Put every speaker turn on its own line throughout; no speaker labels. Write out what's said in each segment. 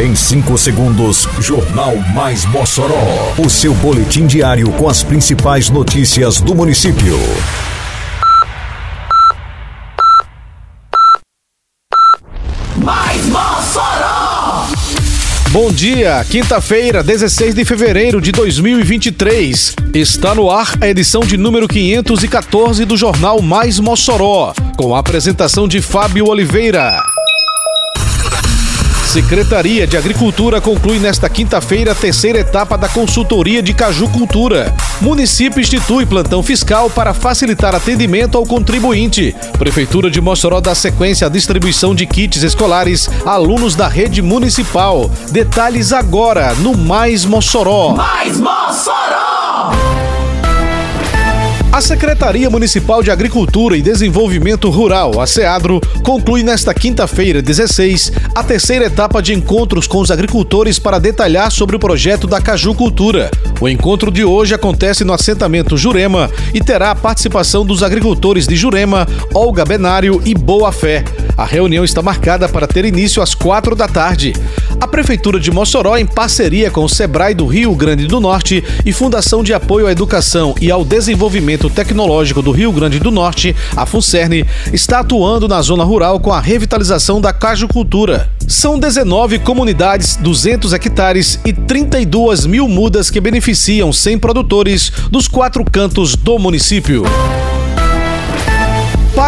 Em 5 segundos, Jornal Mais Mossoró. O seu boletim diário com as principais notícias do município.
Mais Mossoró!
Bom dia, quinta-feira, 16 de fevereiro de 2023. Está no ar a edição de número 514 do Jornal Mais Mossoró, com a apresentação de Fábio Oliveira. Secretaria de Agricultura conclui nesta quinta-feira a terceira etapa da consultoria de Caju Cultura. Município institui plantão fiscal para facilitar atendimento ao contribuinte. Prefeitura de Mossoró dá sequência à distribuição de kits escolares a alunos da rede municipal. Detalhes agora no Mais Mossoró.
Mais Mossoró!
A Secretaria Municipal de Agricultura e Desenvolvimento Rural, a SEADRO, conclui nesta quinta-feira, 16, a terceira etapa de encontros com os agricultores para detalhar sobre o projeto da Caju Cultura. O encontro de hoje acontece no assentamento Jurema e terá a participação dos agricultores de Jurema, Olga Benário e Boa Fé. A reunião está marcada para ter início às quatro da tarde. A Prefeitura de Mossoró, em parceria com o SEBRAE do Rio Grande do Norte e Fundação de Apoio à Educação e ao Desenvolvimento Tecnológico do Rio Grande do Norte, a FUNCERN, está atuando na zona rural com a revitalização da cajucultura. São 19 comunidades, 200 hectares e 32 mil mudas que beneficiam 100 produtores dos quatro cantos do município.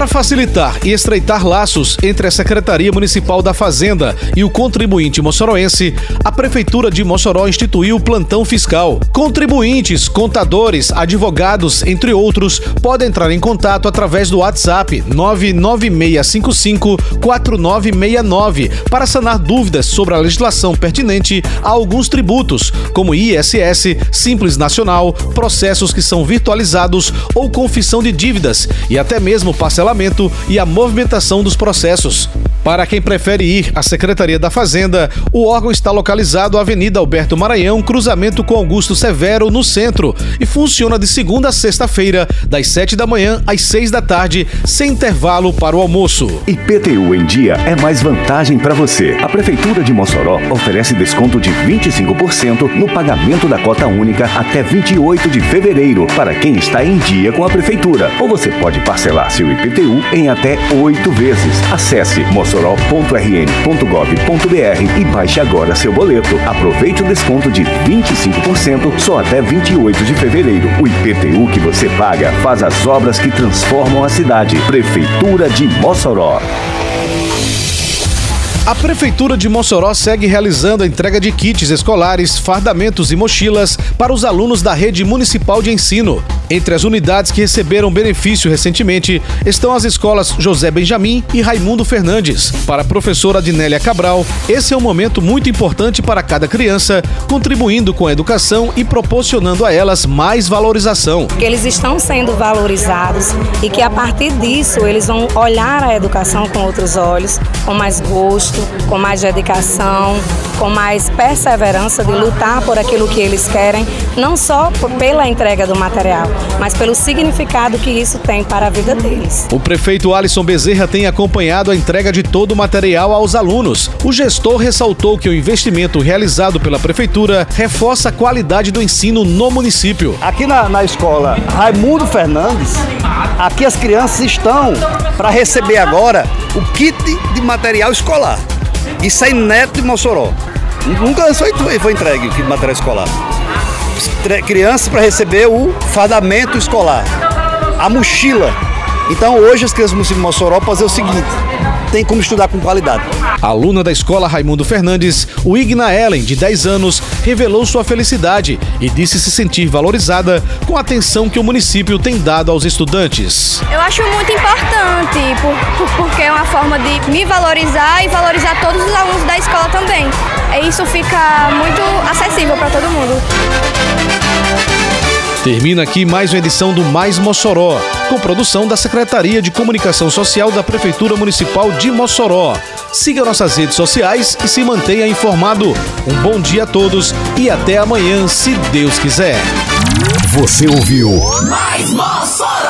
Para facilitar e estreitar laços entre a Secretaria Municipal da Fazenda e o contribuinte moçoroense, a Prefeitura de Mossoró instituiu o plantão fiscal. Contribuintes, contadores, advogados, entre outros, podem entrar em contato através do WhatsApp 996554969 para sanar dúvidas sobre a legislação pertinente a alguns tributos, como ISS, Simples Nacional, processos que são virtualizados ou confissão de dívidas e até mesmo parcelamento e a movimentação dos processos. Para quem prefere ir à Secretaria da Fazenda, o órgão está localizado à Avenida Alberto Maranhão, cruzamento com Augusto Severo, no centro, e funciona de segunda a sexta-feira, das 7 da manhã às 6 da tarde, sem intervalo para o almoço.
IPTU em dia é mais vantagem para você. A Prefeitura de Mossoró oferece desconto de 25% no pagamento da cota única até 28 de fevereiro para quem está em dia com a Prefeitura. Ou você pode parcelar seu IPTU em até oito vezes. Acesse mossoró.rn.gov.br e baixe agora seu boleto. Aproveite o desconto de 25% só até 28 de fevereiro. O IPTU que você paga faz as obras que transformam a cidade. Prefeitura de Mossoró.
A Prefeitura de Mossoró segue realizando a entrega de kits escolares, fardamentos e mochilas para os alunos da rede municipal de ensino. Entre as unidades que receberam benefício recentemente estão as escolas José Benjamin e Raimundo Fernandes. Para a professora Adnélia Cabral, esse é um momento muito importante para cada criança, contribuindo com a educação e proporcionando a elas mais valorização.
Eles estão sendo valorizados e que a partir disso eles vão olhar a educação com outros olhos, com mais gosto, com mais dedicação, com mais perseverança de lutar por aquilo que eles querem, não só pela entrega do material, mas pelo significado que isso tem para a vida deles.
O prefeito Alisson Bezerra tem acompanhado a entrega de todo o material aos alunos. O gestor ressaltou que o investimento realizado pela prefeitura reforça a qualidade do ensino no município.
Aqui na, na escola Raimundo Fernandes, aqui as crianças estão para receber agora o kit de material escolar. Isso é inédito de Mossoró. Nunca foi, foi entregue o material escolar. Crianças para receber o fardamento escolar, a mochila. Então hoje as crianças do município de Mossoró podem fazer o seguinte: tem como estudar com qualidade.
A aluna da escola Raimundo Fernandes, o Igna Ellen, de 10 anos, revelou sua felicidade e disse se sentir valorizada com a atenção que o município tem dado aos estudantes.
Eu acho muito importante, por, por, porque é uma forma de me valorizar e valorizar todos os alunos da escola também. E isso fica muito acessível para todo mundo.
Termina aqui mais uma edição do Mais Mossoró, com produção da Secretaria de Comunicação Social da Prefeitura Municipal de Mossoró. Siga nossas redes sociais e se mantenha informado. Um bom dia a todos e até amanhã, se Deus quiser.
Você ouviu
Mais Mossoró!